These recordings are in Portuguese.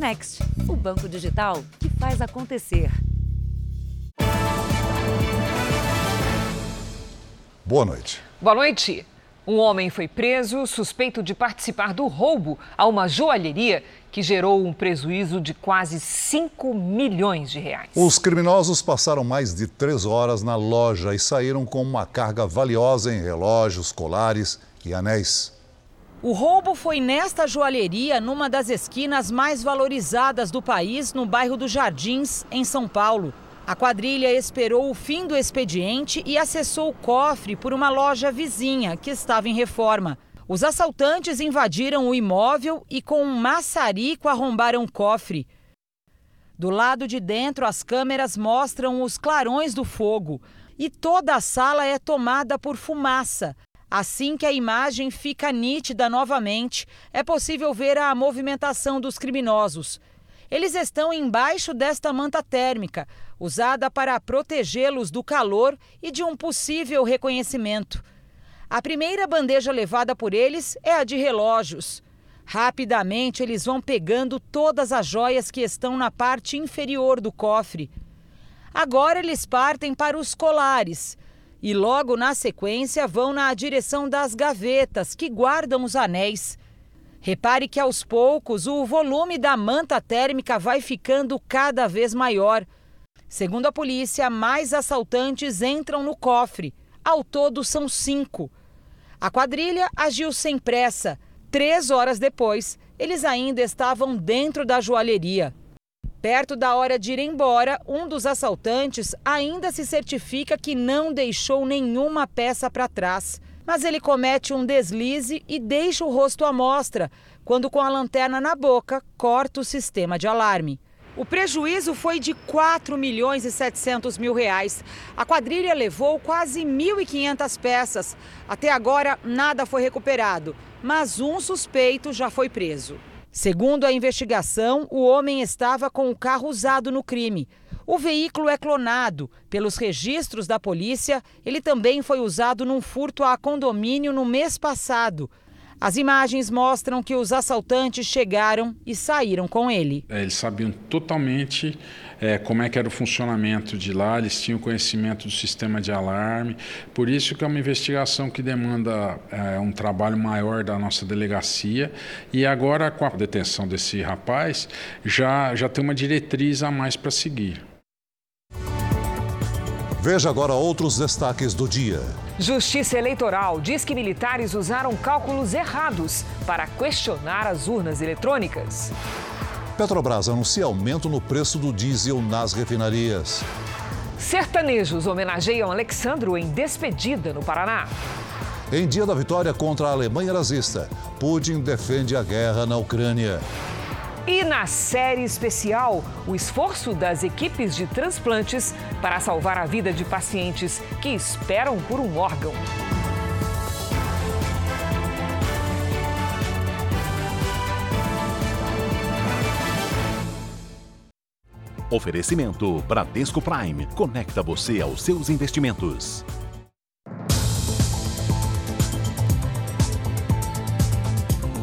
Next, o banco digital que faz acontecer. Boa noite. Boa noite. Um homem foi preso suspeito de participar do roubo a uma joalheria que gerou um prejuízo de quase 5 milhões de reais. Os criminosos passaram mais de três horas na loja e saíram com uma carga valiosa em relógios, colares e anéis. O roubo foi nesta joalheria, numa das esquinas mais valorizadas do país, no bairro dos Jardins, em São Paulo. A quadrilha esperou o fim do expediente e acessou o cofre por uma loja vizinha que estava em reforma. Os assaltantes invadiram o imóvel e, com um maçarico, arrombaram o cofre. Do lado de dentro, as câmeras mostram os clarões do fogo e toda a sala é tomada por fumaça. Assim que a imagem fica nítida novamente, é possível ver a movimentação dos criminosos. Eles estão embaixo desta manta térmica, usada para protegê-los do calor e de um possível reconhecimento. A primeira bandeja levada por eles é a de relógios. Rapidamente, eles vão pegando todas as joias que estão na parte inferior do cofre. Agora eles partem para os colares e logo na sequência vão na direção das gavetas que guardam os anéis. Repare que aos poucos o volume da manta térmica vai ficando cada vez maior. Segundo a polícia, mais assaltantes entram no cofre. Ao todo são cinco. A quadrilha agiu sem pressa. Três horas depois, eles ainda estavam dentro da joalheria. Perto da hora de ir embora, um dos assaltantes ainda se certifica que não deixou nenhuma peça para trás. Mas ele comete um deslize e deixa o rosto à mostra, quando, com a lanterna na boca, corta o sistema de alarme. O prejuízo foi de 4 milhões e 700 mil reais. A quadrilha levou quase 1.500 peças. Até agora, nada foi recuperado, mas um suspeito já foi preso. Segundo a investigação, o homem estava com o carro usado no crime. O veículo é clonado. Pelos registros da polícia, ele também foi usado num furto a condomínio no mês passado. As imagens mostram que os assaltantes chegaram e saíram com ele. É, eles sabiam totalmente é, como é que era o funcionamento de lá, eles tinham conhecimento do sistema de alarme. Por isso que é uma investigação que demanda é, um trabalho maior da nossa delegacia. E agora, com a detenção desse rapaz, já, já tem uma diretriz a mais para seguir. Veja agora outros destaques do dia. Justiça Eleitoral diz que militares usaram cálculos errados para questionar as urnas eletrônicas. Petrobras anuncia aumento no preço do diesel nas refinarias. Sertanejos homenageiam Alexandro em despedida no Paraná. Em dia da vitória contra a Alemanha nazista, Putin defende a guerra na Ucrânia. E na série especial, o esforço das equipes de transplantes para salvar a vida de pacientes que esperam por um órgão. Oferecimento Bradesco Prime. Conecta você aos seus investimentos.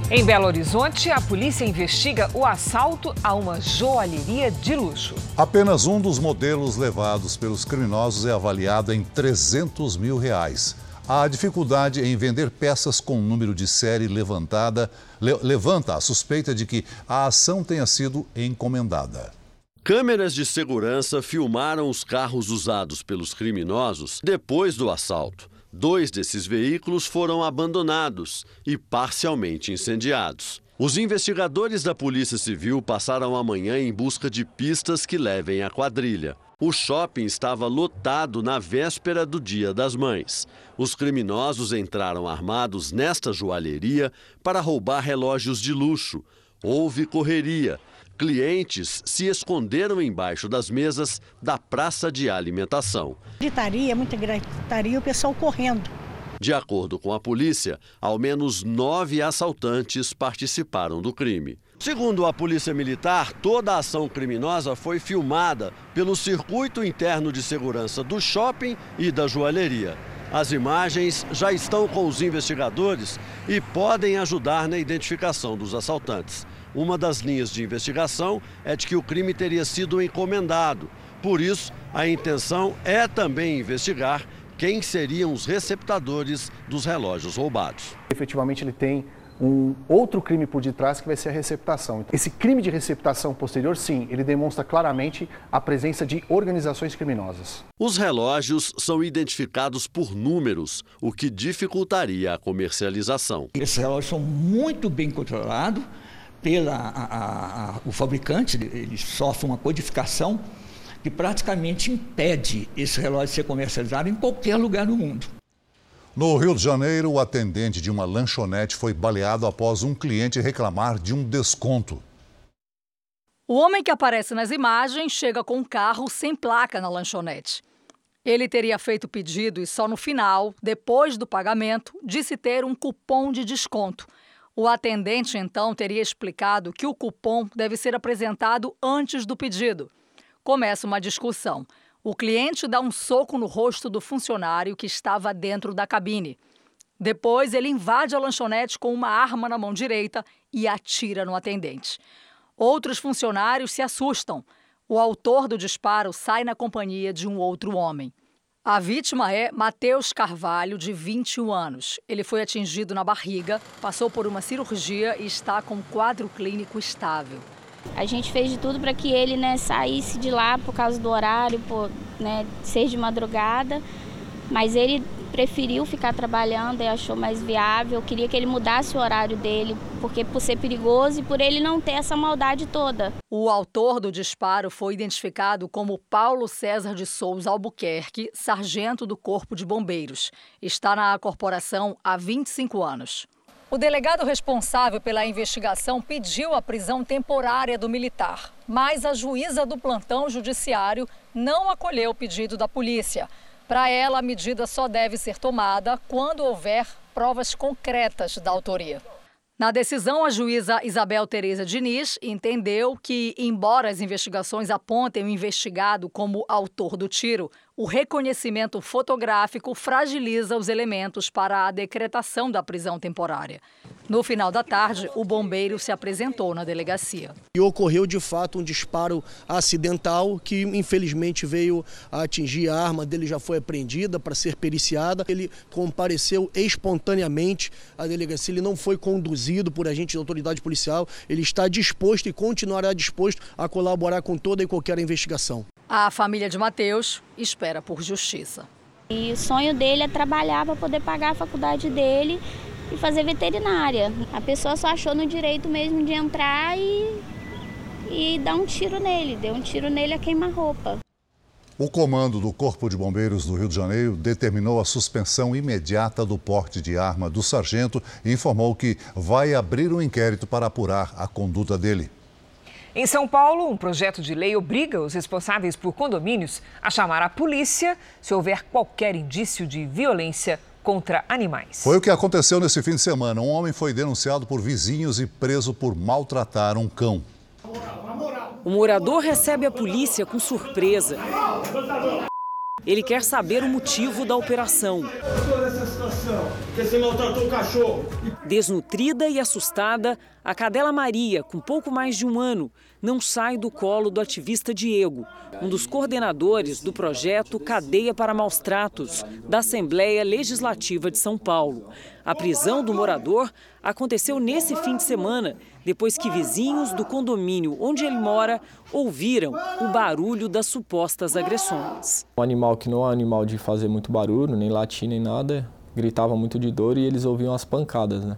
Em Belo Horizonte, a polícia investiga o assalto a uma joalheria de luxo. Apenas um dos modelos levados pelos criminosos é avaliado em 300 mil reais. A dificuldade em vender peças com número de série levantada le levanta a suspeita de que a ação tenha sido encomendada. Câmeras de segurança filmaram os carros usados pelos criminosos depois do assalto. Dois desses veículos foram abandonados e parcialmente incendiados. Os investigadores da Polícia Civil passaram a manhã em busca de pistas que levem à quadrilha. O shopping estava lotado na véspera do Dia das Mães. Os criminosos entraram armados nesta joalheria para roubar relógios de luxo. Houve correria Clientes se esconderam embaixo das mesas da praça de alimentação. Gritaria, muita gritaria, o pessoal correndo. De acordo com a polícia, ao menos nove assaltantes participaram do crime. Segundo a Polícia Militar, toda a ação criminosa foi filmada pelo circuito interno de segurança do shopping e da joalheria. As imagens já estão com os investigadores e podem ajudar na identificação dos assaltantes. Uma das linhas de investigação é de que o crime teria sido encomendado. Por isso, a intenção é também investigar quem seriam os receptadores dos relógios roubados. Efetivamente, ele tem um outro crime por detrás que vai ser a receptação. Esse crime de receptação posterior, sim, ele demonstra claramente a presença de organizações criminosas. Os relógios são identificados por números, o que dificultaria a comercialização. Esses relógios são muito bem controlados pela a, a, a, o fabricante, ele sofre uma codificação que praticamente impede esse relógio de ser comercializado em qualquer lugar do mundo. No Rio de Janeiro, o atendente de uma lanchonete foi baleado após um cliente reclamar de um desconto. O homem que aparece nas imagens chega com um carro sem placa na lanchonete. Ele teria feito o pedido e só no final, depois do pagamento, disse ter um cupom de desconto. O atendente então teria explicado que o cupom deve ser apresentado antes do pedido. Começa uma discussão. O cliente dá um soco no rosto do funcionário que estava dentro da cabine. Depois, ele invade a lanchonete com uma arma na mão direita e atira no atendente. Outros funcionários se assustam. O autor do disparo sai na companhia de um outro homem. A vítima é Matheus Carvalho, de 21 anos. Ele foi atingido na barriga, passou por uma cirurgia e está com quadro clínico estável. A gente fez de tudo para que ele né, saísse de lá por causa do horário, por né, ser de madrugada, mas ele preferiu ficar trabalhando e achou mais viável. Queria que ele mudasse o horário dele, porque por ser perigoso e por ele não ter essa maldade toda. O autor do disparo foi identificado como Paulo César de Souza Albuquerque, sargento do Corpo de Bombeiros. Está na corporação há 25 anos. O delegado responsável pela investigação pediu a prisão temporária do militar, mas a juíza do plantão judiciário não acolheu o pedido da polícia. Para ela, a medida só deve ser tomada quando houver provas concretas da autoria. Na decisão, a juíza Isabel Tereza Diniz entendeu que, embora as investigações apontem o investigado como autor do tiro, o reconhecimento fotográfico fragiliza os elementos para a decretação da prisão temporária. No final da tarde, o bombeiro se apresentou na delegacia. E ocorreu de fato um disparo acidental que infelizmente veio a atingir a arma dele, já foi apreendida para ser periciada. Ele compareceu espontaneamente à delegacia, ele não foi conduzido por agente de autoridade policial, ele está disposto e continuará disposto a colaborar com toda e qualquer investigação. A família de Mateus espera por justiça. E o sonho dele é trabalhar para poder pagar a faculdade dele e fazer veterinária. A pessoa só achou no direito mesmo de entrar e, e dar um tiro nele. Deu um tiro nele a queima-roupa. O comando do Corpo de Bombeiros do Rio de Janeiro determinou a suspensão imediata do porte de arma do sargento e informou que vai abrir um inquérito para apurar a conduta dele. Em São Paulo, um projeto de lei obriga os responsáveis por condomínios a chamar a polícia se houver qualquer indício de violência contra animais. Foi o que aconteceu nesse fim de semana. Um homem foi denunciado por vizinhos e preso por maltratar um cão. O morador recebe a polícia com surpresa. Ele quer saber o motivo da operação. Desnutrida e assustada, a cadela Maria, com pouco mais de um ano, não sai do colo do ativista Diego, um dos coordenadores do projeto Cadeia para Maus Tratos, da Assembleia Legislativa de São Paulo. A prisão do morador aconteceu nesse fim de semana, depois que vizinhos do condomínio onde ele mora ouviram o barulho das supostas agressões. Um animal que não é um animal de fazer muito barulho, nem latir, nem nada, gritava muito de dor e eles ouviam as pancadas, né?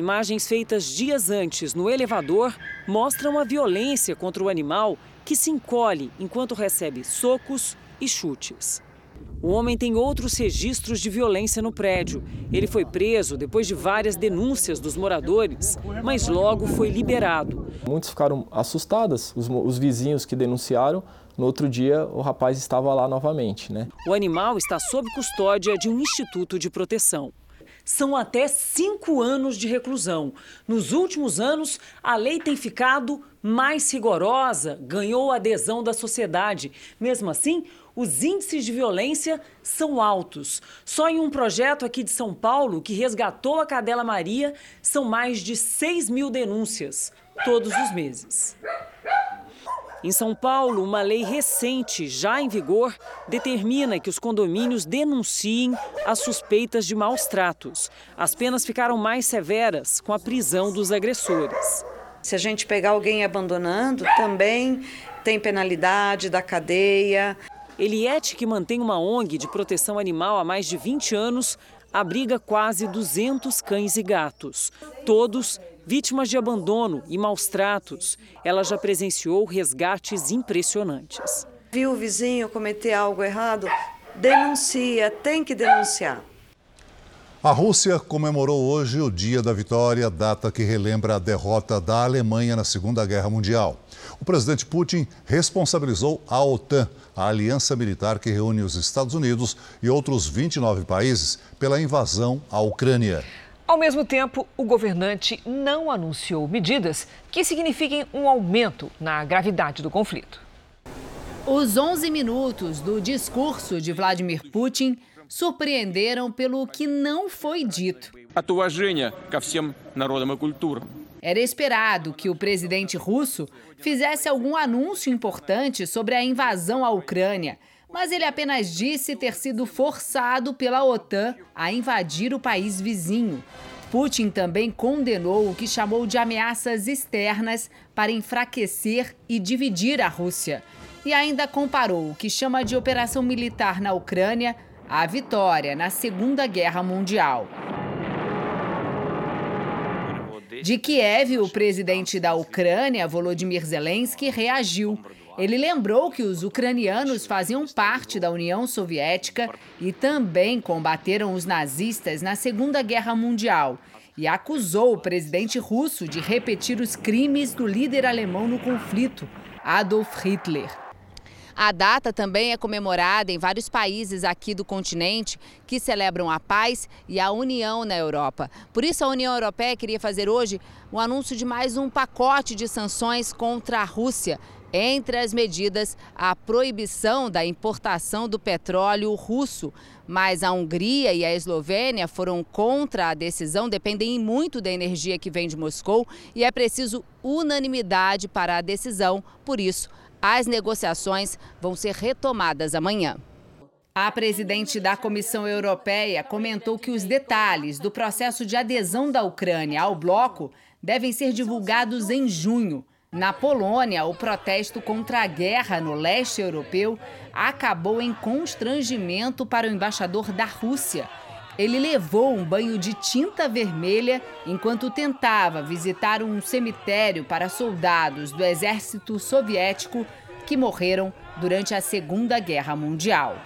Imagens feitas dias antes no elevador mostram a violência contra o animal que se encolhe enquanto recebe socos e chutes. O homem tem outros registros de violência no prédio. Ele foi preso depois de várias denúncias dos moradores, mas logo foi liberado. Muitos ficaram assustados, os, os vizinhos que denunciaram. No outro dia, o rapaz estava lá novamente. Né? O animal está sob custódia de um instituto de proteção são até cinco anos de reclusão. Nos últimos anos, a lei tem ficado mais rigorosa, ganhou adesão da sociedade. Mesmo assim, os índices de violência são altos. Só em um projeto aqui de São Paulo, que resgatou a cadela Maria, são mais de 6 mil denúncias. todos os meses. Em São Paulo, uma lei recente, já em vigor, determina que os condomínios denunciem as suspeitas de maus tratos. As penas ficaram mais severas com a prisão dos agressores. Se a gente pegar alguém abandonando, também tem penalidade da cadeia. Eliette, que mantém uma ONG de proteção animal há mais de 20 anos, abriga quase 200 cães e gatos, todos vítimas de abandono e maus tratos. Ela já presenciou resgates impressionantes. Viu o vizinho cometer algo errado? Denuncia, tem que denunciar. A Rússia comemorou hoje o Dia da Vitória, data que relembra a derrota da Alemanha na Segunda Guerra Mundial. O presidente Putin responsabilizou a OTAN, a aliança militar que reúne os Estados Unidos e outros 29 países, pela invasão à Ucrânia. Ao mesmo tempo, o governante não anunciou medidas que signifiquem um aumento na gravidade do conflito. Os 11 minutos do discurso de Vladimir Putin surpreenderam pelo que não foi dito. Era esperado que o presidente russo fizesse algum anúncio importante sobre a invasão à Ucrânia mas ele apenas disse ter sido forçado pela OTAN a invadir o país vizinho. Putin também condenou o que chamou de ameaças externas para enfraquecer e dividir a Rússia. E ainda comparou o que chama de operação militar na Ucrânia à vitória na Segunda Guerra Mundial. De Kiev, o presidente da Ucrânia, Volodymyr Zelensky, reagiu. Ele lembrou que os ucranianos faziam parte da União Soviética e também combateram os nazistas na Segunda Guerra Mundial e acusou o presidente russo de repetir os crimes do líder alemão no conflito, Adolf Hitler. A data também é comemorada em vários países aqui do continente que celebram a paz e a união na Europa. Por isso, a União Europeia queria fazer hoje o anúncio de mais um pacote de sanções contra a Rússia entre as medidas, a proibição da importação do petróleo russo. Mas a Hungria e a Eslovênia foram contra a decisão, dependem muito da energia que vem de Moscou e é preciso unanimidade para a decisão. Por isso, as negociações vão ser retomadas amanhã. A presidente da Comissão Europeia comentou que os detalhes do processo de adesão da Ucrânia ao bloco devem ser divulgados em junho. Na Polônia, o protesto contra a guerra no leste europeu acabou em constrangimento para o embaixador da Rússia. Ele levou um banho de tinta vermelha enquanto tentava visitar um cemitério para soldados do exército soviético que morreram durante a Segunda Guerra Mundial.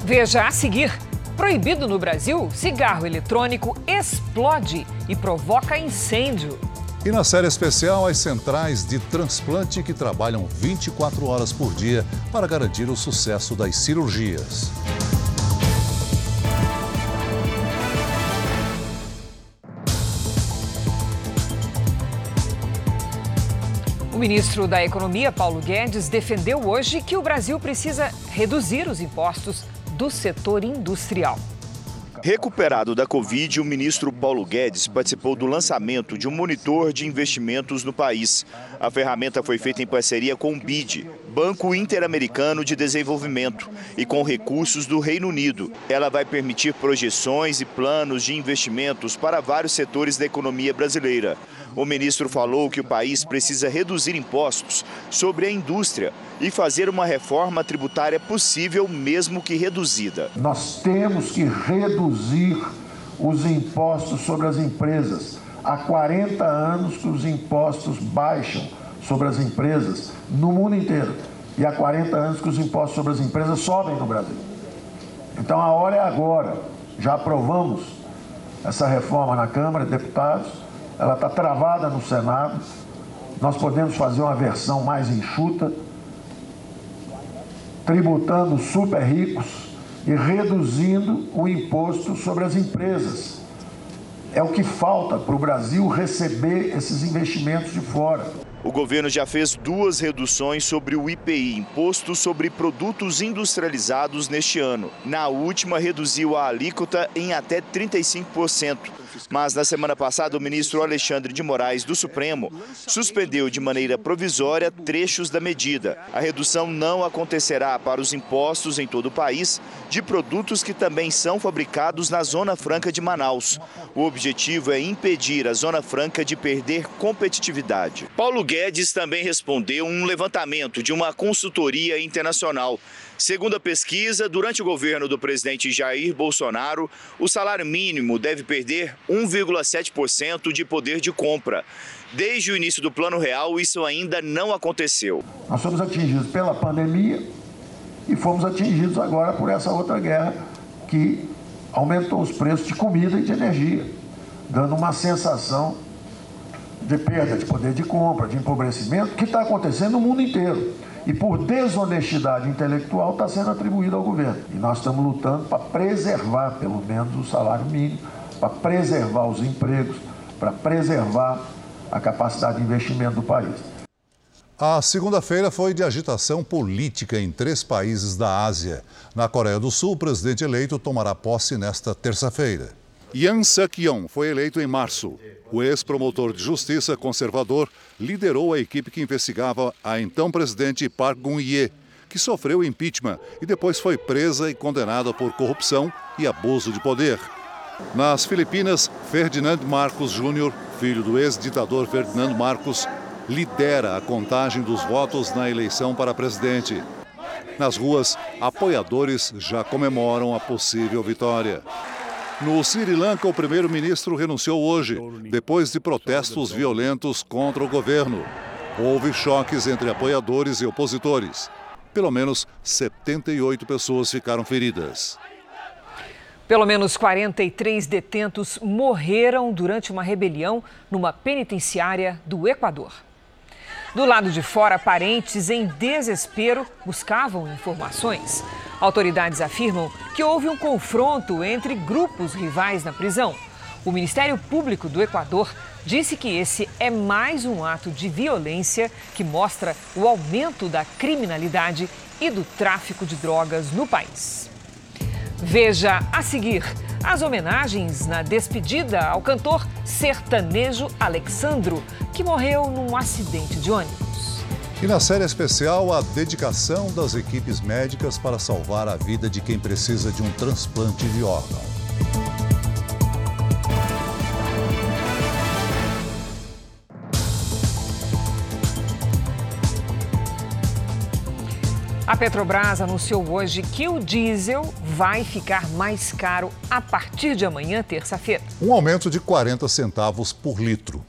Veja a seguir. Proibido no Brasil, cigarro eletrônico explode e provoca incêndio. E na série especial, as centrais de transplante que trabalham 24 horas por dia para garantir o sucesso das cirurgias. O ministro da Economia, Paulo Guedes, defendeu hoje que o Brasil precisa reduzir os impostos do setor industrial. Recuperado da Covid, o ministro Paulo Guedes participou do lançamento de um monitor de investimentos no país. A ferramenta foi feita em parceria com o BID, Banco Interamericano de Desenvolvimento, e com recursos do Reino Unido. Ela vai permitir projeções e planos de investimentos para vários setores da economia brasileira. O ministro falou que o país precisa reduzir impostos sobre a indústria e fazer uma reforma tributária possível, mesmo que reduzida. Nós temos que reduzir os impostos sobre as empresas. Há 40 anos que os impostos baixam sobre as empresas no mundo inteiro. E há 40 anos que os impostos sobre as empresas sobem no Brasil. Então a hora é agora. Já aprovamos essa reforma na Câmara de Deputados ela está travada no Senado. Nós podemos fazer uma versão mais enxuta, tributando super ricos e reduzindo o imposto sobre as empresas. É o que falta para o Brasil receber esses investimentos de fora. O governo já fez duas reduções sobre o IPI, Imposto sobre Produtos Industrializados, neste ano. Na última, reduziu a alíquota em até 35%. Mas na semana passada, o ministro Alexandre de Moraes, do Supremo, suspendeu de maneira provisória trechos da medida. A redução não acontecerá para os impostos em todo o país de produtos que também são fabricados na Zona Franca de Manaus. O objetivo é impedir a Zona Franca de perder competitividade. Paulo Guedes também respondeu um levantamento de uma consultoria internacional. Segundo a pesquisa, durante o governo do presidente Jair Bolsonaro, o salário mínimo deve perder 1,7% de poder de compra. Desde o início do Plano Real, isso ainda não aconteceu. Nós fomos atingidos pela pandemia e fomos atingidos agora por essa outra guerra que aumentou os preços de comida e de energia, dando uma sensação de perda de poder de compra, de empobrecimento, que está acontecendo no mundo inteiro e por desonestidade intelectual está sendo atribuído ao governo. E nós estamos lutando para preservar, pelo menos, o salário mínimo, para preservar os empregos, para preservar a capacidade de investimento do país. A segunda-feira foi de agitação política em três países da Ásia. Na Coreia do Sul, o presidente eleito tomará posse nesta terça-feira. Yang Suk-yeon foi eleito em março. O ex-promotor de justiça conservador liderou a equipe que investigava a então presidente Park Geun-hye, que sofreu impeachment e depois foi presa e condenada por corrupção e abuso de poder. Nas Filipinas, Ferdinand Marcos Jr., filho do ex-ditador Ferdinando Marcos, lidera a contagem dos votos na eleição para presidente. Nas ruas, apoiadores já comemoram a possível vitória. No Sri Lanka, o primeiro-ministro renunciou hoje, depois de protestos violentos contra o governo. Houve choques entre apoiadores e opositores. Pelo menos 78 pessoas ficaram feridas. Pelo menos 43 detentos morreram durante uma rebelião numa penitenciária do Equador. Do lado de fora, parentes em desespero buscavam informações. Autoridades afirmam que houve um confronto entre grupos rivais na prisão. O Ministério Público do Equador disse que esse é mais um ato de violência que mostra o aumento da criminalidade e do tráfico de drogas no país. Veja a seguir as homenagens na despedida ao cantor sertanejo Alexandro, que morreu num acidente de ônibus. E na série especial, a dedicação das equipes médicas para salvar a vida de quem precisa de um transplante de órgão. A Petrobras anunciou hoje que o diesel vai ficar mais caro a partir de amanhã, terça-feira. Um aumento de 40 centavos por litro.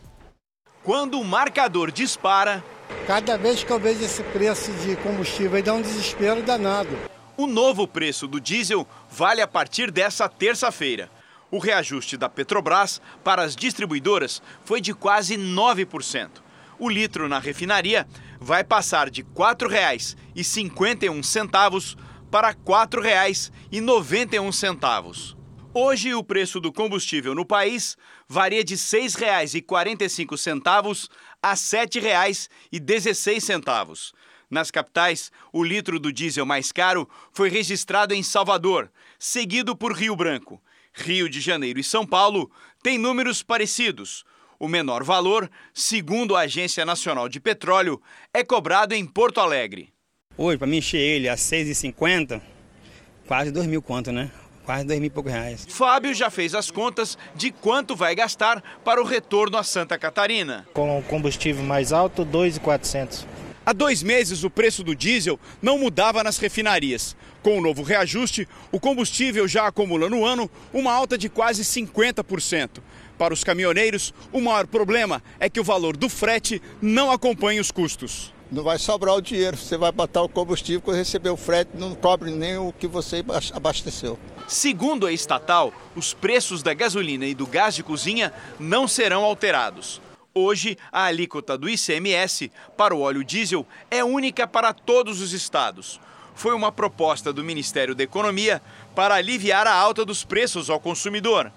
Quando o marcador dispara, Cada vez que eu vejo esse preço de combustível, dá um desespero danado. O novo preço do diesel vale a partir dessa terça-feira. O reajuste da Petrobras para as distribuidoras foi de quase 9%. O litro na refinaria vai passar de R$ 4,51 para R$ 4,91. Hoje, o preço do combustível no país varia de R$ 6,45 a R$ 7,16. Nas capitais, o litro do diesel mais caro foi registrado em Salvador, seguido por Rio Branco. Rio de Janeiro e São Paulo têm números parecidos. O menor valor, segundo a Agência Nacional de Petróleo, é cobrado em Porto Alegre. Hoje, para mim encher ele a 6,50, quase 2 mil conto, né? quase dois mil e poucos reais. Fábio já fez as contas de quanto vai gastar para o retorno a Santa Catarina. Com o combustível mais alto, 2,400. Há dois meses, o preço do diesel não mudava nas refinarias. Com o novo reajuste, o combustível já acumula no ano uma alta de quase 50%. Para os caminhoneiros, o maior problema é que o valor do frete não acompanha os custos não vai sobrar o dinheiro. Você vai botar o combustível, quando receber o frete, não cobre nem o que você abasteceu. Segundo a estatal, os preços da gasolina e do gás de cozinha não serão alterados. Hoje, a alíquota do ICMS para o óleo diesel é única para todos os estados. Foi uma proposta do Ministério da Economia para aliviar a alta dos preços ao consumidor.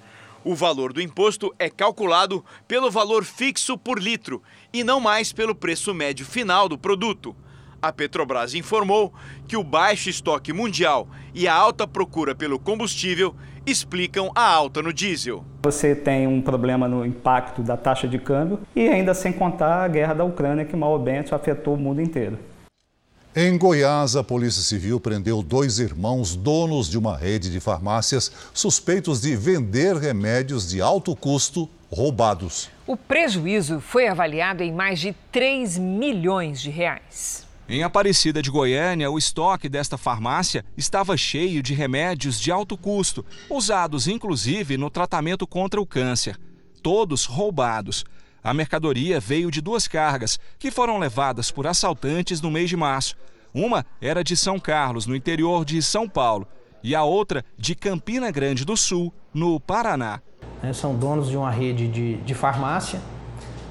O valor do imposto é calculado pelo valor fixo por litro e não mais pelo preço médio final do produto. A Petrobras informou que o baixo estoque mundial e a alta procura pelo combustível explicam a alta no diesel. Você tem um problema no impacto da taxa de câmbio e ainda sem contar a guerra da Ucrânia que mal ou bem afetou o mundo inteiro. Em Goiás, a Polícia Civil prendeu dois irmãos donos de uma rede de farmácias suspeitos de vender remédios de alto custo roubados. O prejuízo foi avaliado em mais de 3 milhões de reais. Em Aparecida de Goiânia, o estoque desta farmácia estava cheio de remédios de alto custo, usados inclusive no tratamento contra o câncer. Todos roubados. A mercadoria veio de duas cargas que foram levadas por assaltantes no mês de março. Uma era de São Carlos, no interior de São Paulo, e a outra de Campina Grande do Sul, no Paraná. É, são donos de uma rede de, de farmácia,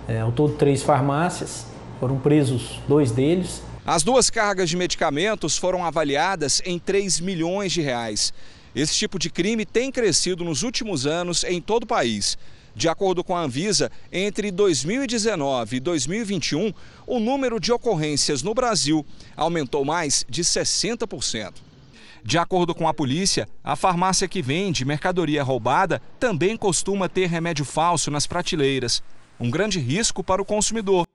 é, ao todo três farmácias, foram presos dois deles. As duas cargas de medicamentos foram avaliadas em 3 milhões de reais. Esse tipo de crime tem crescido nos últimos anos em todo o país. De acordo com a Anvisa, entre 2019 e 2021, o número de ocorrências no Brasil aumentou mais de 60%. De acordo com a polícia, a farmácia que vende mercadoria roubada também costuma ter remédio falso nas prateleiras. Um grande risco para o consumidor.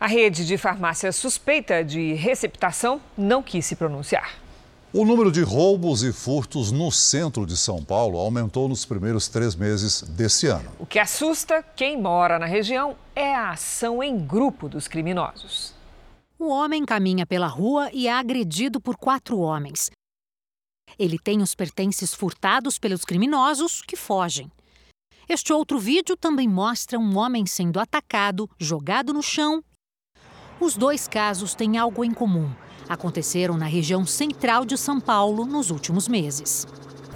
A rede de farmácias suspeita de receptação não quis se pronunciar. O número de roubos e furtos no centro de São Paulo aumentou nos primeiros três meses desse ano. O que assusta quem mora na região é a ação em grupo dos criminosos. O homem caminha pela rua e é agredido por quatro homens. Ele tem os pertences furtados pelos criminosos que fogem. Este outro vídeo também mostra um homem sendo atacado, jogado no chão. Os dois casos têm algo em comum aconteceram na região central de São Paulo nos últimos meses.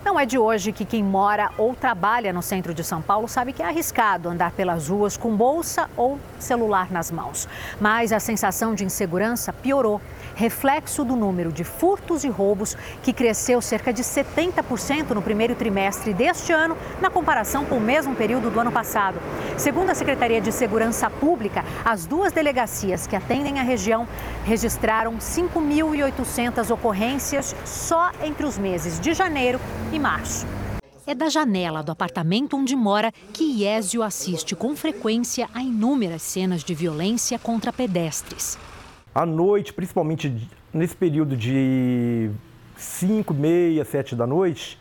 Não é de hoje que quem mora ou trabalha no centro de São Paulo sabe que é arriscado andar pelas ruas com bolsa ou celular nas mãos. Mas a sensação de insegurança piorou reflexo do número de furtos e roubos, que cresceu cerca de 70% no primeiro trimestre deste ano, na comparação com o mesmo período do ano passado. Segundo a Secretaria de Segurança Pública, as duas delegacias que atendem a região registraram 5.800 ocorrências só entre os meses de janeiro e março. É da janela do apartamento onde mora que Iésio assiste com frequência a inúmeras cenas de violência contra pedestres. À noite, principalmente nesse período de 5, meia, 7 da noite,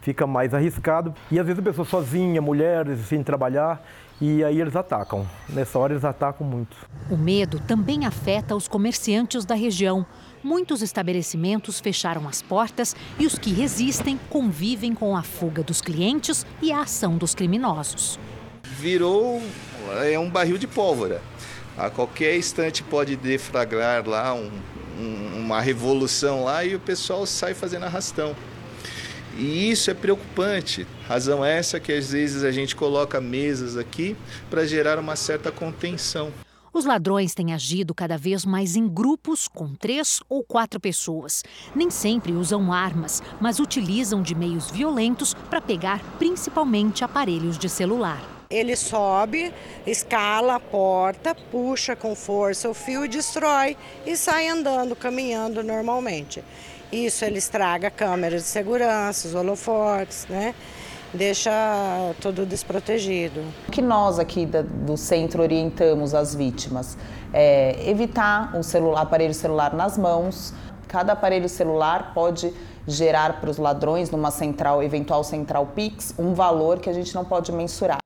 fica mais arriscado. E às vezes a pessoa sozinha, mulheres, sem trabalhar, e aí eles atacam. Nessa hora eles atacam muito. O medo também afeta os comerciantes da região. Muitos estabelecimentos fecharam as portas e os que resistem convivem com a fuga dos clientes e a ação dos criminosos. Virou é um barril de pólvora. A qualquer instante pode deflagrar lá um, um, uma revolução lá e o pessoal sai fazendo arrastão. E isso é preocupante. Razão essa que às vezes a gente coloca mesas aqui para gerar uma certa contenção. Os ladrões têm agido cada vez mais em grupos com três ou quatro pessoas. Nem sempre usam armas, mas utilizam de meios violentos para pegar principalmente aparelhos de celular. Ele sobe, escala a porta, puxa com força o fio destrói e sai andando, caminhando normalmente. Isso ele estraga câmeras de segurança, os holofortes, né? Deixa tudo desprotegido. O que nós aqui do centro orientamos as vítimas é evitar o celular, aparelho celular nas mãos. Cada aparelho celular pode gerar para os ladrões, numa central, eventual central Pix, um valor que a gente não pode mensurar.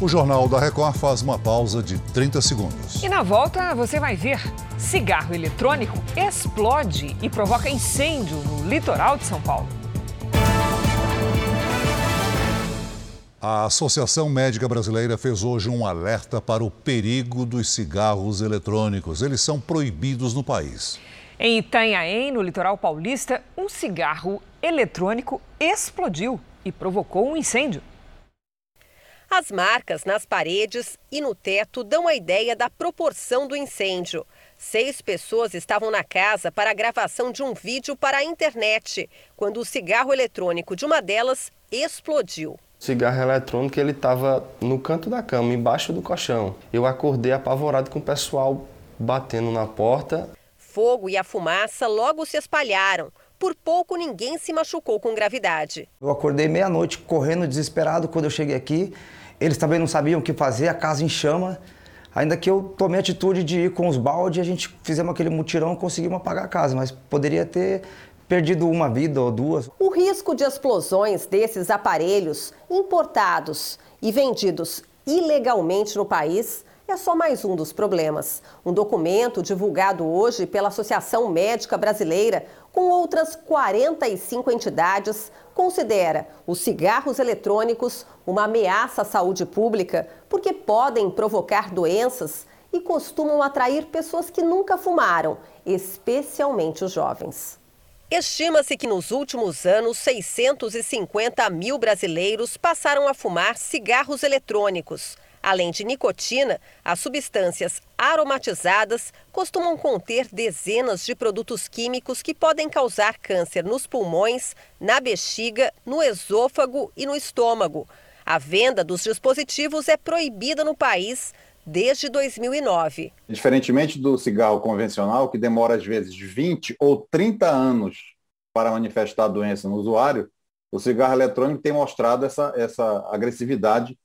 O Jornal da Record faz uma pausa de 30 segundos. E na volta você vai ver: cigarro eletrônico explode e provoca incêndio no litoral de São Paulo. A Associação Médica Brasileira fez hoje um alerta para o perigo dos cigarros eletrônicos. Eles são proibidos no país. Em Itanhaém, no litoral paulista, um cigarro eletrônico explodiu e provocou um incêndio. As marcas nas paredes e no teto dão a ideia da proporção do incêndio. Seis pessoas estavam na casa para a gravação de um vídeo para a internet, quando o cigarro eletrônico de uma delas explodiu. O cigarro eletrônico ele estava no canto da cama, embaixo do colchão. Eu acordei apavorado com o pessoal batendo na porta. Fogo e a fumaça logo se espalharam. Por pouco ninguém se machucou com gravidade. Eu acordei meia-noite correndo desesperado quando eu cheguei aqui. Eles também não sabiam o que fazer, a casa em chama. Ainda que eu tomei a atitude de ir com os baldes, a gente fizemos aquele mutirão e conseguimos apagar a casa, mas poderia ter perdido uma vida ou duas. O risco de explosões desses aparelhos importados e vendidos ilegalmente no país é só mais um dos problemas. Um documento divulgado hoje pela Associação Médica Brasileira, com outras 45 entidades, considera os cigarros eletrônicos uma ameaça à saúde pública porque podem provocar doenças e costumam atrair pessoas que nunca fumaram, especialmente os jovens. Estima-se que nos últimos anos, 650 mil brasileiros passaram a fumar cigarros eletrônicos. Além de nicotina, as substâncias aromatizadas costumam conter dezenas de produtos químicos que podem causar câncer nos pulmões, na bexiga, no esôfago e no estômago. A venda dos dispositivos é proibida no país desde 2009. Diferentemente do cigarro convencional, que demora às vezes 20 ou 30 anos para manifestar a doença no usuário, o cigarro eletrônico tem mostrado essa, essa agressividade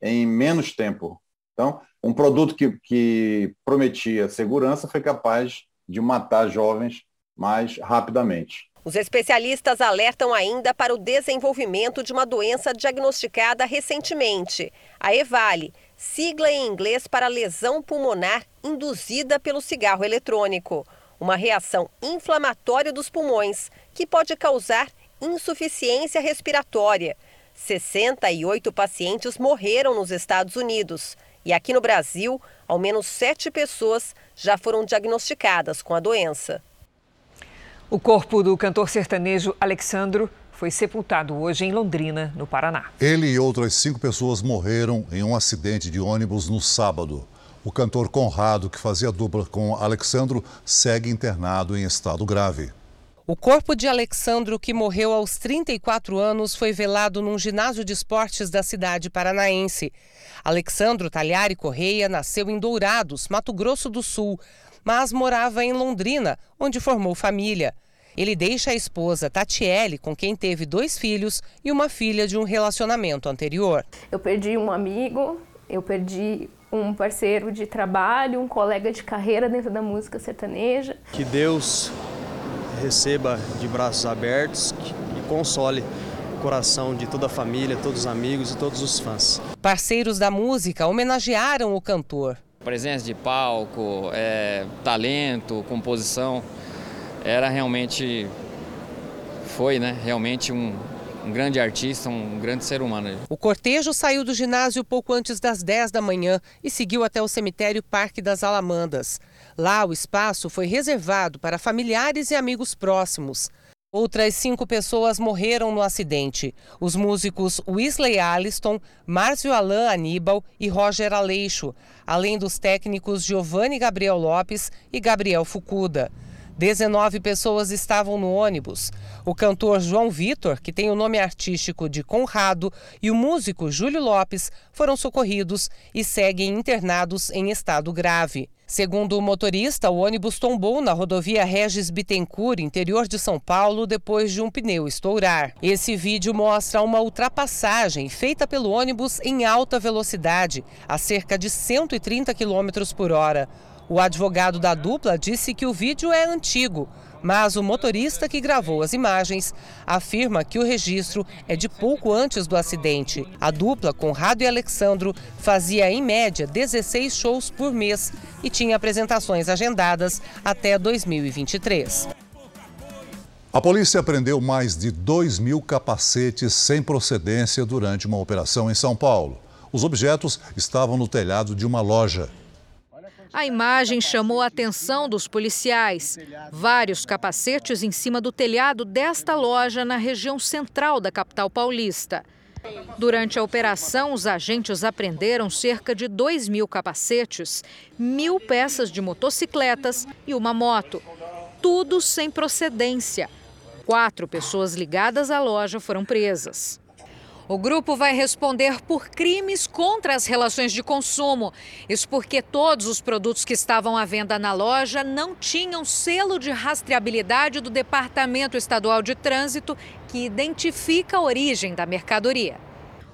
em menos tempo. Então, um produto que, que prometia segurança foi capaz de matar jovens mais rapidamente. Os especialistas alertam ainda para o desenvolvimento de uma doença diagnosticada recentemente, a EVALE, sigla em inglês para lesão pulmonar induzida pelo cigarro eletrônico, uma reação inflamatória dos pulmões que pode causar insuficiência respiratória. 68 pacientes morreram nos Estados Unidos e aqui no Brasil, ao menos sete pessoas já foram diagnosticadas com a doença. O corpo do cantor sertanejo Alexandro foi sepultado hoje em Londrina, no Paraná. Ele e outras cinco pessoas morreram em um acidente de ônibus no sábado. O cantor Conrado, que fazia dupla com Alexandro, segue internado em estado grave. O corpo de Alexandro, que morreu aos 34 anos, foi velado num ginásio de esportes da cidade paranaense. Alexandro Talhari Correia nasceu em Dourados, Mato Grosso do Sul, mas morava em Londrina, onde formou família. Ele deixa a esposa Tatiele, com quem teve dois filhos e uma filha de um relacionamento anterior. Eu perdi um amigo, eu perdi um parceiro de trabalho, um colega de carreira dentro da música sertaneja. Que Deus receba de braços abertos e console o coração de toda a família, todos os amigos e todos os fãs. Parceiros da música homenagearam o cantor. Presença de palco, é, talento, composição era realmente foi, né, realmente um, um grande artista, um grande ser humano. O cortejo saiu do ginásio pouco antes das 10 da manhã e seguiu até o cemitério Parque das Alamandas. Lá, o espaço foi reservado para familiares e amigos próximos. Outras cinco pessoas morreram no acidente. Os músicos Wesley Alliston, Márcio Alain Aníbal e Roger Aleixo, além dos técnicos Giovanni Gabriel Lopes e Gabriel Fucuda. 19 pessoas estavam no ônibus. O cantor João Vitor, que tem o nome artístico de Conrado, e o músico Júlio Lopes foram socorridos e seguem internados em estado grave. Segundo o motorista, o ônibus tombou na rodovia Regis Bittencourt, interior de São Paulo, depois de um pneu estourar. Esse vídeo mostra uma ultrapassagem feita pelo ônibus em alta velocidade, a cerca de 130 km por hora. O advogado da dupla disse que o vídeo é antigo, mas o motorista que gravou as imagens afirma que o registro é de pouco antes do acidente. A dupla, Conrado e Alexandro, fazia em média 16 shows por mês e tinha apresentações agendadas até 2023. A polícia prendeu mais de 2 mil capacetes sem procedência durante uma operação em São Paulo. Os objetos estavam no telhado de uma loja. A imagem chamou a atenção dos policiais. Vários capacetes em cima do telhado desta loja na região central da capital paulista. Durante a operação, os agentes apreenderam cerca de 2 mil capacetes, mil peças de motocicletas e uma moto. Tudo sem procedência. Quatro pessoas ligadas à loja foram presas. O grupo vai responder por crimes contra as relações de consumo. Isso porque todos os produtos que estavam à venda na loja não tinham selo de rastreabilidade do Departamento Estadual de Trânsito que identifica a origem da mercadoria.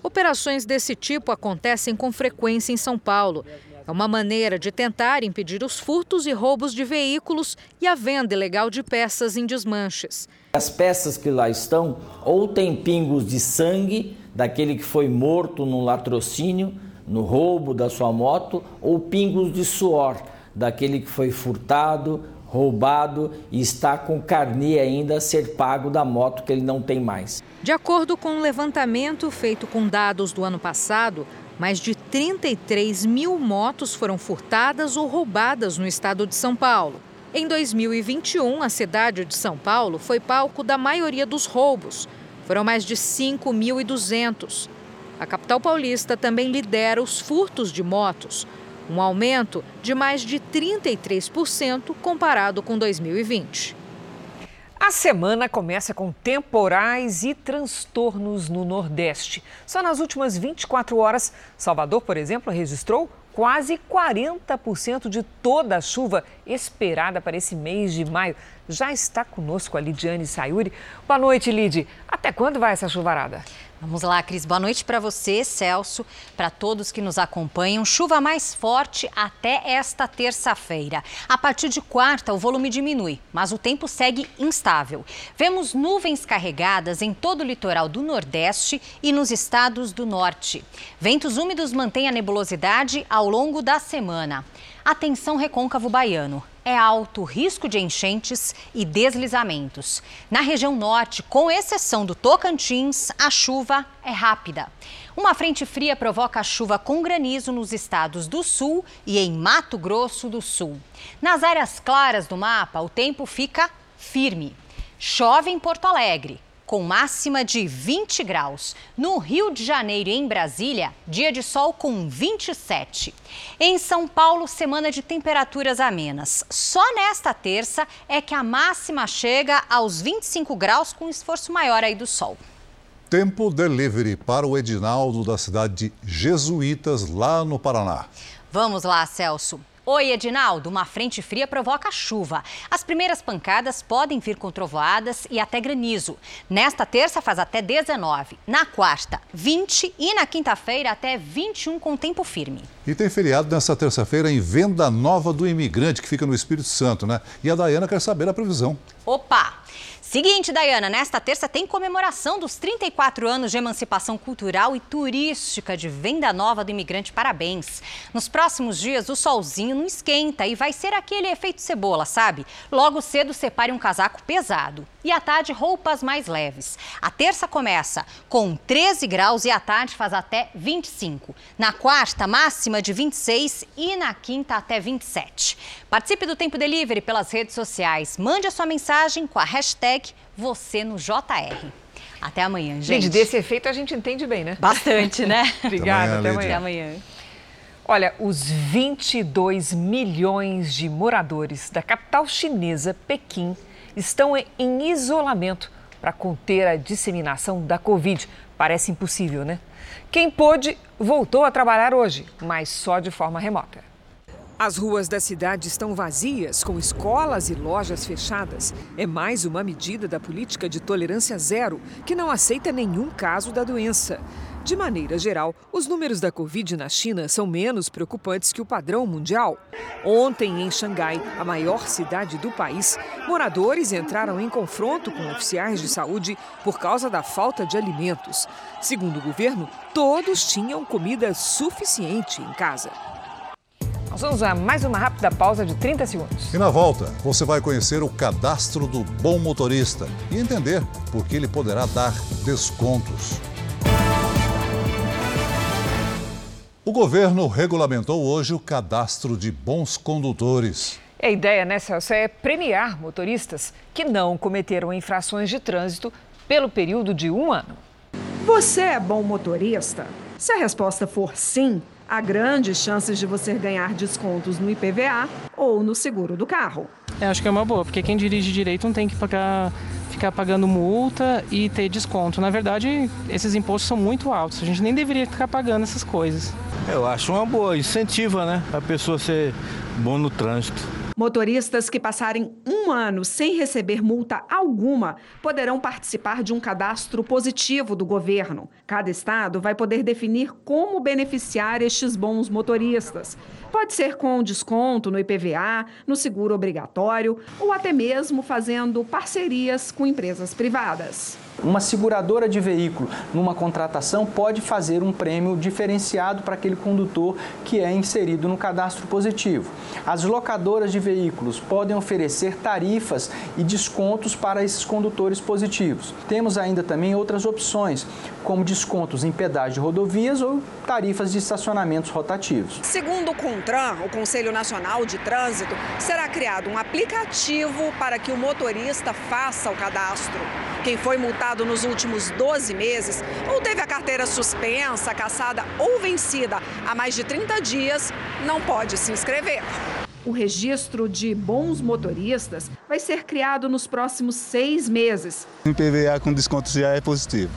Operações desse tipo acontecem com frequência em São Paulo. É uma maneira de tentar impedir os furtos e roubos de veículos e a venda ilegal de peças em desmanches. As peças que lá estão ou têm pingos de sangue daquele que foi morto no latrocínio, no roubo da sua moto, ou pingos de suor daquele que foi furtado, roubado e está com carnê ainda a ser pago da moto que ele não tem mais. De acordo com um levantamento feito com dados do ano passado, mais de 33 mil motos foram furtadas ou roubadas no estado de São Paulo. Em 2021, a cidade de São Paulo foi palco da maioria dos roubos. Foram mais de 5.200. A capital paulista também lidera os furtos de motos, um aumento de mais de 33% comparado com 2020. A semana começa com temporais e transtornos no Nordeste. Só nas últimas 24 horas, Salvador, por exemplo, registrou quase 40% de toda a chuva esperada para esse mês de maio. Já está conosco a Lidiane Sayuri. Boa noite, Lid. Até quando vai essa chuvarada? Vamos lá, Cris. Boa noite para você, Celso, para todos que nos acompanham. Chuva mais forte até esta terça-feira. A partir de quarta, o volume diminui, mas o tempo segue instável. Vemos nuvens carregadas em todo o litoral do Nordeste e nos estados do Norte. Ventos úmidos mantêm a nebulosidade ao longo da semana. Atenção, recôncavo baiano é alto risco de enchentes e deslizamentos. Na região norte, com exceção do Tocantins, a chuva é rápida. Uma frente fria provoca chuva com granizo nos estados do sul e em Mato Grosso do Sul. Nas áreas claras do mapa, o tempo fica firme. Chove em Porto Alegre, com máxima de 20 graus. No Rio de Janeiro e em Brasília, dia de sol com 27. Em São Paulo, semana de temperaturas amenas. Só nesta terça é que a máxima chega aos 25 graus com esforço maior aí do sol. Tempo delivery para o Edinaldo da cidade de Jesuítas, lá no Paraná. Vamos lá, Celso. Oi, Edinaldo. Uma frente fria provoca chuva. As primeiras pancadas podem vir com trovoadas e até granizo. Nesta terça faz até 19. Na quarta, 20 e na quinta-feira até 21 com tempo firme. E tem feriado nesta terça-feira em Venda Nova do Imigrante, que fica no Espírito Santo, né? E a Dayana quer saber a previsão. Opa! Seguinte, Dayana, nesta terça tem comemoração dos 34 anos de emancipação cultural e turística de Venda Nova do Imigrante. Parabéns. Nos próximos dias, o solzinho não esquenta e vai ser aquele efeito cebola, sabe? Logo cedo, separe um casaco pesado. E à tarde, roupas mais leves. A terça começa com 13 graus e à tarde faz até 25. Na quarta, máxima de 26 e na quinta até 27. Participe do Tempo Delivery pelas redes sociais. Mande a sua mensagem com a hashtag você no JR. Até amanhã, gente. Gente, desse efeito a gente entende bem, né? Bastante, né? Obrigada, até amanhã. Até amanhã. Olha, os 22 milhões de moradores da capital chinesa, Pequim, estão em isolamento para conter a disseminação da Covid. Parece impossível, né? Quem pôde voltou a trabalhar hoje, mas só de forma remota. As ruas da cidade estão vazias, com escolas e lojas fechadas. É mais uma medida da política de tolerância zero, que não aceita nenhum caso da doença. De maneira geral, os números da Covid na China são menos preocupantes que o padrão mundial. Ontem, em Xangai, a maior cidade do país, moradores entraram em confronto com oficiais de saúde por causa da falta de alimentos. Segundo o governo, todos tinham comida suficiente em casa. Nós vamos a mais uma rápida pausa de 30 segundos. E na volta, você vai conhecer o cadastro do bom motorista e entender por que ele poderá dar descontos. O governo regulamentou hoje o cadastro de bons condutores. A ideia, né, Celso, é premiar motoristas que não cometeram infrações de trânsito pelo período de um ano. Você é bom motorista? Se a resposta for sim, há grandes chances de você ganhar descontos no IPVA ou no seguro do carro. Eu acho que é uma boa, porque quem dirige direito não tem que pagar ficar pagando multa e ter desconto. Na verdade, esses impostos são muito altos. A gente nem deveria ficar pagando essas coisas. Eu acho uma boa, incentiva, né? A pessoa ser bom no trânsito. Motoristas que passarem um ano sem receber multa alguma poderão participar de um cadastro positivo do governo. Cada estado vai poder definir como beneficiar estes bons motoristas. Pode ser com desconto no IPVA, no seguro obrigatório ou até mesmo fazendo parcerias com empresas privadas. Uma seguradora de veículo, numa contratação, pode fazer um prêmio diferenciado para aquele condutor que é inserido no cadastro positivo. As locadoras de veículos podem oferecer tarifas e descontos para esses condutores positivos. Temos ainda também outras opções, como descontos em pedágio de rodovias ou tarifas de estacionamentos rotativos. Segundo o CONTRAN, o Conselho Nacional de Trânsito, será criado um aplicativo para que o motorista faça o cadastro. Quem foi multado nos últimos 12 meses ou teve a carteira suspensa, caçada ou vencida há mais de 30 dias, não pode se inscrever. O registro de bons motoristas vai ser criado nos próximos seis meses. Um PVA com desconto já é positivo.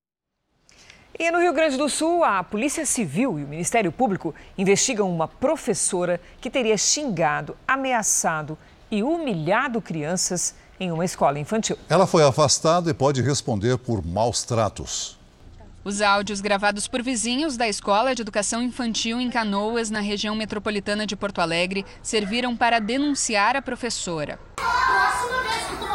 E no Rio Grande do Sul, a Polícia Civil e o Ministério Público investigam uma professora que teria xingado, ameaçado e humilhado crianças em uma escola infantil. Ela foi afastada e pode responder por maus tratos. Os áudios gravados por vizinhos da Escola de Educação Infantil em Canoas, na região metropolitana de Porto Alegre, serviram para denunciar a professora. Próxima vez que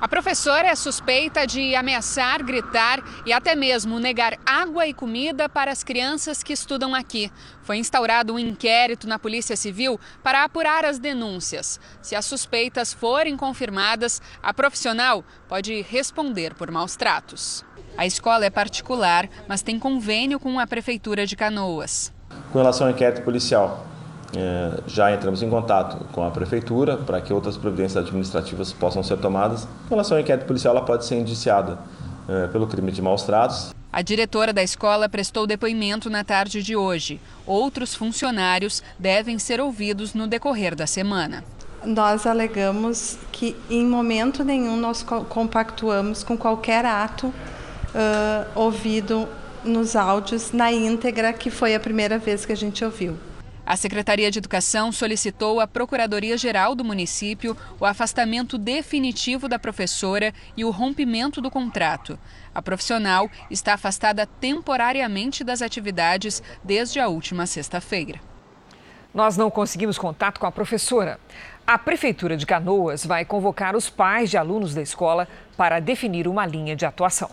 A professora é suspeita de ameaçar, gritar e até mesmo negar água e comida para as crianças que estudam aqui. Foi instaurado um inquérito na Polícia Civil para apurar as denúncias. Se as suspeitas forem confirmadas, a profissional pode responder por maus tratos. A escola é particular, mas tem convênio com a Prefeitura de Canoas. Com relação ao inquérito policial, já entramos em contato com a prefeitura para que outras providências administrativas possam ser tomadas. Com relação ao inquérito policial, ela pode ser indiciada eh, pelo crime de maus tratos. A diretora da escola prestou depoimento na tarde de hoje. Outros funcionários devem ser ouvidos no decorrer da semana. Nós alegamos que em momento nenhum nós compactuamos com qualquer ato uh, ouvido nos áudios na íntegra, que foi a primeira vez que a gente ouviu. A Secretaria de Educação solicitou à Procuradoria-Geral do município o afastamento definitivo da professora e o rompimento do contrato. A profissional está afastada temporariamente das atividades desde a última sexta-feira. Nós não conseguimos contato com a professora. A Prefeitura de Canoas vai convocar os pais de alunos da escola para definir uma linha de atuação.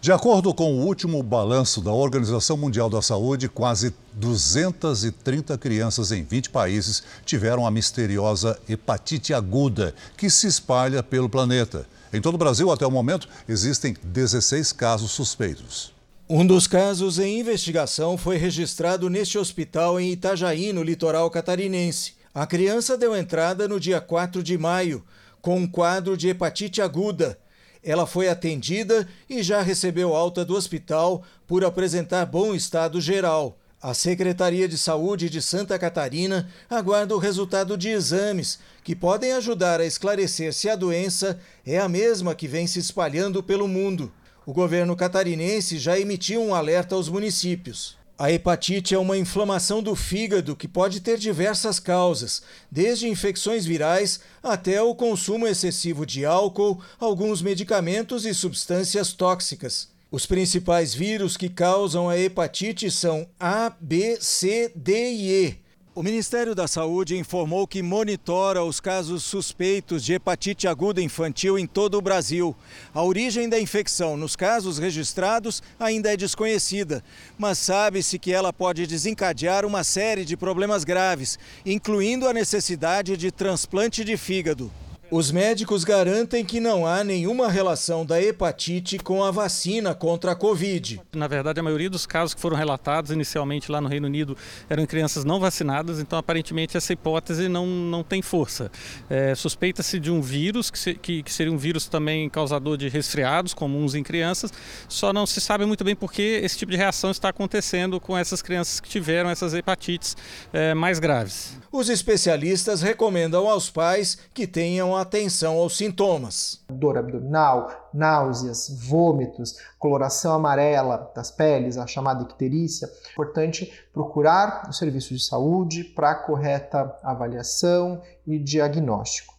De acordo com o último balanço da Organização Mundial da Saúde, quase 230 crianças em 20 países tiveram a misteriosa hepatite aguda, que se espalha pelo planeta. Em todo o Brasil, até o momento, existem 16 casos suspeitos. Um dos casos em investigação foi registrado neste hospital em Itajaí, no litoral catarinense. A criança deu entrada no dia 4 de maio, com um quadro de hepatite aguda. Ela foi atendida e já recebeu alta do hospital por apresentar bom estado geral. A Secretaria de Saúde de Santa Catarina aguarda o resultado de exames que podem ajudar a esclarecer se a doença é a mesma que vem se espalhando pelo mundo. O governo catarinense já emitiu um alerta aos municípios. A hepatite é uma inflamação do fígado que pode ter diversas causas, desde infecções virais até o consumo excessivo de álcool, alguns medicamentos e substâncias tóxicas. Os principais vírus que causam a hepatite são A, B, C, D e E. O Ministério da Saúde informou que monitora os casos suspeitos de hepatite aguda infantil em todo o Brasil. A origem da infecção nos casos registrados ainda é desconhecida, mas sabe-se que ela pode desencadear uma série de problemas graves, incluindo a necessidade de transplante de fígado. Os médicos garantem que não há nenhuma relação da hepatite com a vacina contra a Covid. Na verdade, a maioria dos casos que foram relatados inicialmente lá no Reino Unido eram em crianças não vacinadas, então aparentemente essa hipótese não, não tem força. É, Suspeita-se de um vírus, que, se, que, que, seria um vírus também causador de resfriados comuns em crianças, só não se sabe muito bem por que esse tipo de reação está acontecendo com essas crianças que tiveram essas hepatites é, mais graves. Os especialistas recomendam aos pais que tenham atenção aos sintomas. Dor abdominal, náuseas, vômitos, coloração amarela das peles, a chamada icterícia. Importante procurar o serviço de saúde para correta avaliação e diagnóstico.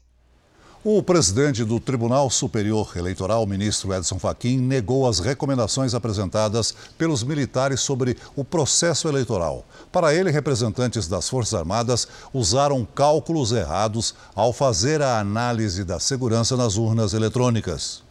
O presidente do Tribunal Superior Eleitoral, ministro Edson Fachin, negou as recomendações apresentadas pelos militares sobre o processo eleitoral. Para ele, representantes das Forças Armadas usaram cálculos errados ao fazer a análise da segurança nas urnas eletrônicas.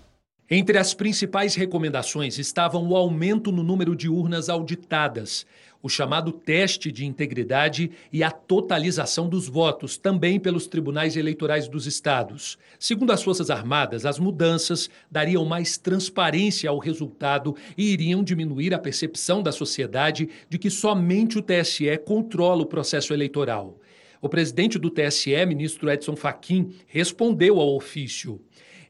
Entre as principais recomendações estavam o aumento no número de urnas auditadas o chamado teste de integridade e a totalização dos votos, também pelos tribunais eleitorais dos estados. Segundo as Forças Armadas, as mudanças dariam mais transparência ao resultado e iriam diminuir a percepção da sociedade de que somente o TSE controla o processo eleitoral. O presidente do TSE, ministro Edson Fachin, respondeu ao ofício.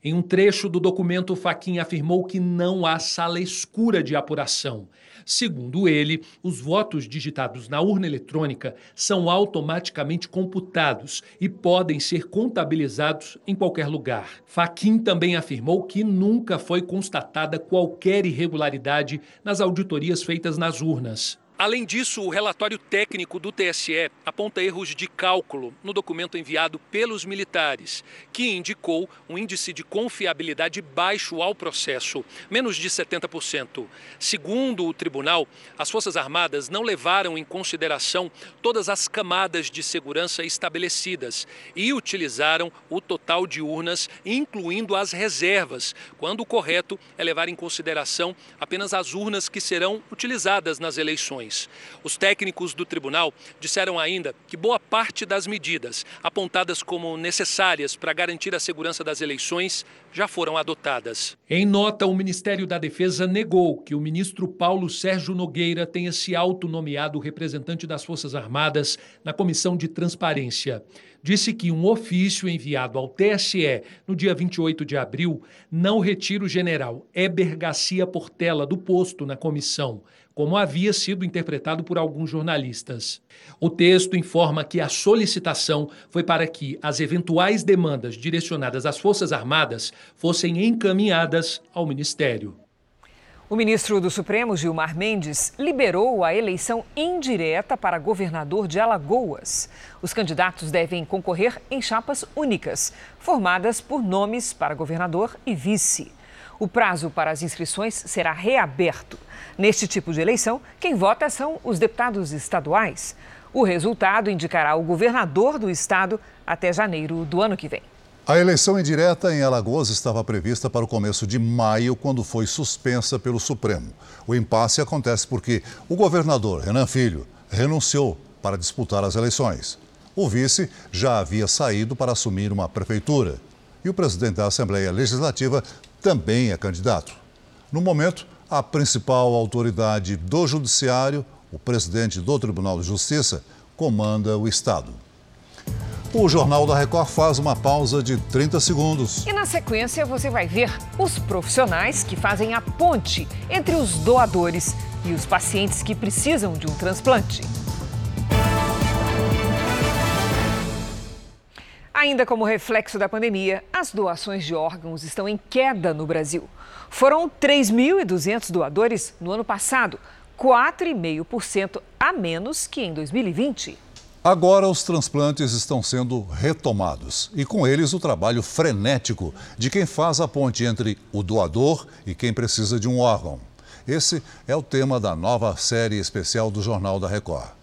Em um trecho do documento, Fachin afirmou que não há sala escura de apuração. Segundo ele, os votos digitados na urna eletrônica são automaticamente computados e podem ser contabilizados em qualquer lugar. Faquin também afirmou que nunca foi constatada qualquer irregularidade nas auditorias feitas nas urnas. Além disso, o relatório técnico do TSE aponta erros de cálculo no documento enviado pelos militares, que indicou um índice de confiabilidade baixo ao processo, menos de 70%. Segundo o tribunal, as Forças Armadas não levaram em consideração todas as camadas de segurança estabelecidas e utilizaram o total de urnas, incluindo as reservas, quando o correto é levar em consideração apenas as urnas que serão utilizadas nas eleições. Os técnicos do tribunal disseram ainda que boa parte das medidas apontadas como necessárias para garantir a segurança das eleições já foram adotadas. Em nota, o Ministério da Defesa negou que o ministro Paulo Sérgio Nogueira tenha se autonomeado representante das Forças Armadas na Comissão de Transparência. Disse que um ofício enviado ao TSE no dia 28 de abril não retira o general Eber Garcia Portela do posto na comissão, como havia sido interpretado por alguns jornalistas. O texto informa que a solicitação foi para que as eventuais demandas direcionadas às Forças Armadas fossem encaminhadas ao Ministério. O ministro do Supremo, Gilmar Mendes, liberou a eleição indireta para governador de Alagoas. Os candidatos devem concorrer em chapas únicas, formadas por nomes para governador e vice. O prazo para as inscrições será reaberto. Neste tipo de eleição, quem vota são os deputados estaduais. O resultado indicará o governador do estado até janeiro do ano que vem. A eleição indireta em Alagoas estava prevista para o começo de maio, quando foi suspensa pelo Supremo. O impasse acontece porque o governador Renan Filho renunciou para disputar as eleições. O vice já havia saído para assumir uma prefeitura. E o presidente da Assembleia Legislativa também é candidato. No momento, a principal autoridade do Judiciário, o presidente do Tribunal de Justiça, comanda o Estado. O Jornal da Record faz uma pausa de 30 segundos. E na sequência você vai ver os profissionais que fazem a ponte entre os doadores e os pacientes que precisam de um transplante. Ainda como reflexo da pandemia, as doações de órgãos estão em queda no Brasil. Foram 3.200 doadores no ano passado, 4,5% a menos que em 2020. Agora os transplantes estão sendo retomados e com eles o trabalho frenético de quem faz a ponte entre o doador e quem precisa de um órgão. Esse é o tema da nova série especial do Jornal da Record.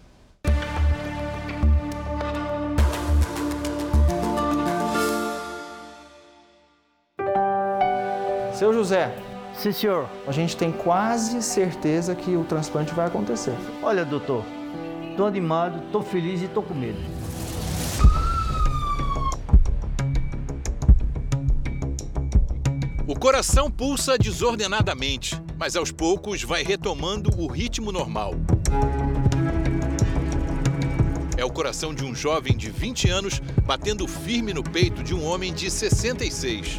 Seu José. Sim, senhor. A gente tem quase certeza que o transplante vai acontecer. Olha, doutor, tô animado, tô feliz e tô com medo. coração pulsa desordenadamente, mas aos poucos vai retomando o ritmo normal. É o coração de um jovem de 20 anos batendo firme no peito de um homem de 66.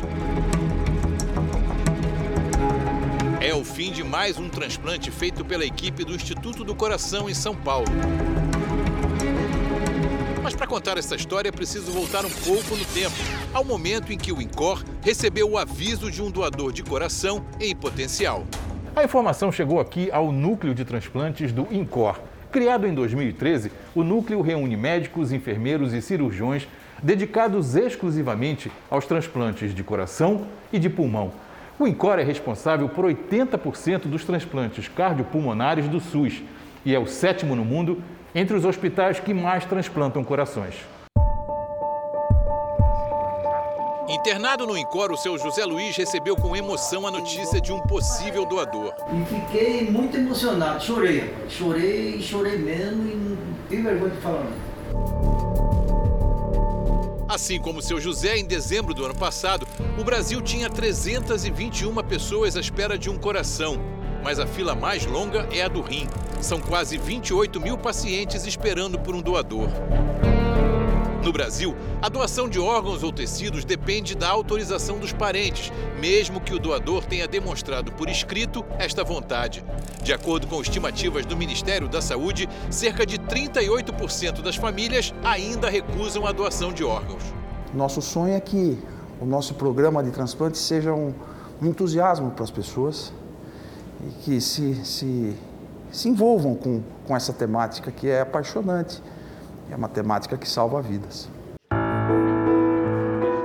É o fim de mais um transplante feito pela equipe do Instituto do Coração em São Paulo. Mas para contar essa história, é preciso voltar um pouco no tempo, ao momento em que o INCOR recebeu o aviso de um doador de coração em potencial. A informação chegou aqui ao Núcleo de Transplantes do INCOR. Criado em 2013, o núcleo reúne médicos, enfermeiros e cirurgiões dedicados exclusivamente aos transplantes de coração e de pulmão. O INCOR é responsável por 80% dos transplantes cardiopulmonares do SUS e é o sétimo no mundo entre os hospitais que mais transplantam corações. Internado no INCOR, o seu José Luiz recebeu com emoção a notícia de um possível doador. E fiquei muito emocionado, chorei. Chorei, chorei mesmo e não tenho vergonha de falar nada. Assim como seu José, em dezembro do ano passado, o Brasil tinha 321 pessoas à espera de um coração. Mas a fila mais longa é a do rim. São quase 28 mil pacientes esperando por um doador. No Brasil, a doação de órgãos ou tecidos depende da autorização dos parentes, mesmo que o doador tenha demonstrado por escrito esta vontade. De acordo com estimativas do Ministério da Saúde, cerca de 38% das famílias ainda recusam a doação de órgãos. Nosso sonho é que o nosso programa de transplante seja um, um entusiasmo para as pessoas e que se, se, se envolvam com, com essa temática que é apaixonante. É uma temática que salva vidas.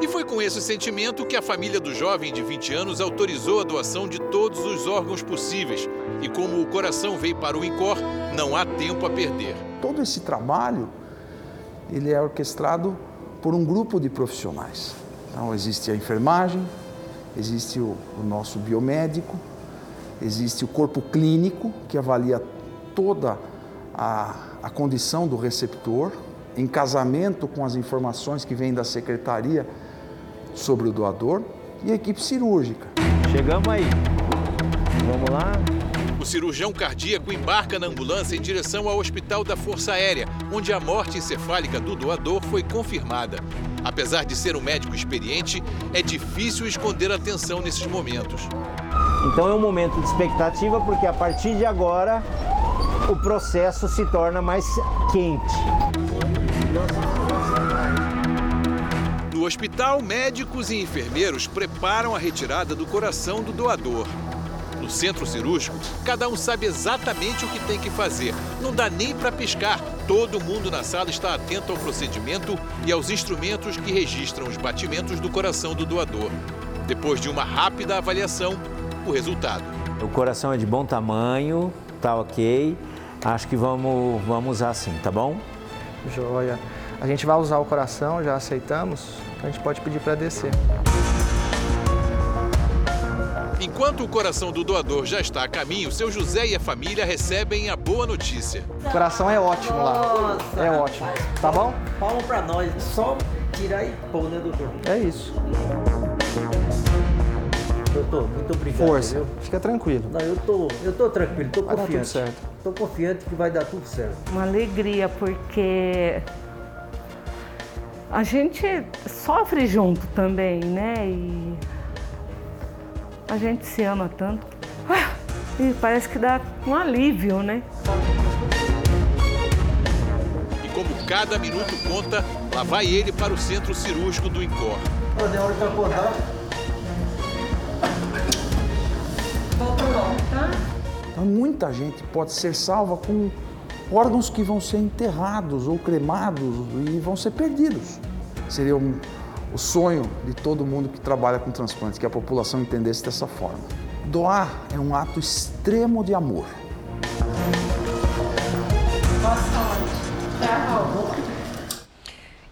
E foi com esse sentimento que a família do jovem de 20 anos autorizou a doação de todos os órgãos possíveis. E como o coração veio para o INCOR, não há tempo a perder. Todo esse trabalho ele é orquestrado por um grupo de profissionais. Então existe a enfermagem, existe o, o nosso biomédico, existe o corpo clínico que avalia toda a, a condição do receptor, em casamento com as informações que vêm da secretaria sobre o doador, e a equipe cirúrgica. Chegamos aí. Vamos lá. O cirurgião cardíaco embarca na ambulância em direção ao Hospital da Força Aérea, onde a morte encefálica do doador foi confirmada. Apesar de ser um médico experiente, é difícil esconder a tensão nesses momentos. Então é um momento de expectativa, porque a partir de agora o processo se torna mais quente. No hospital, médicos e enfermeiros preparam a retirada do coração do doador. No centro cirúrgico, cada um sabe exatamente o que tem que fazer. Não dá nem para piscar. Todo mundo na sala está atento ao procedimento e aos instrumentos que registram os batimentos do coração do doador. Depois de uma rápida avaliação, o resultado. O coração é de bom tamanho, tá ok. Acho que vamos, vamos usar assim, tá bom? Joia. A gente vai usar o coração, já aceitamos. A gente pode pedir para descer. Enquanto o coração do doador já está a caminho, seu José e a família recebem a boa notícia. O coração é ótimo lá. Nossa. É ótimo. Tá bom? Palma para nós. Só tirar e pôr, né, doutor? É isso. Doutor, muito obrigado. Força. Viu? Fica tranquilo. Não, eu tô, eu tô tranquilo, tô Vai dar confiante. tudo certo. Tô confiante que vai dar tudo certo. Uma alegria, porque a gente sofre junto também, né? E a gente se ama tanto. Ah, E parece que dá um alívio, né? E como cada minuto conta, lá vai ele para o centro cirúrgico do INCOR. Quando é hora de acordar, muita gente pode ser salva com órgãos que vão ser enterrados ou cremados e vão ser perdidos. Seria um, o sonho de todo mundo que trabalha com transplantes, que a população entendesse dessa forma. Doar é um ato extremo de amor.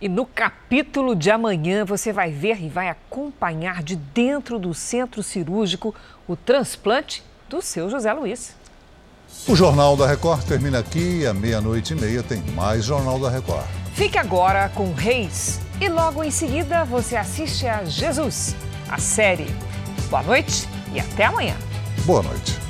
E no capítulo de amanhã você vai ver e vai acompanhar de dentro do centro cirúrgico o transplante do seu José Luiz. O Jornal da Record termina aqui e à meia-noite e meia tem mais Jornal da Record. Fique agora com Reis e logo em seguida você assiste a Jesus, a série. Boa noite e até amanhã. Boa noite.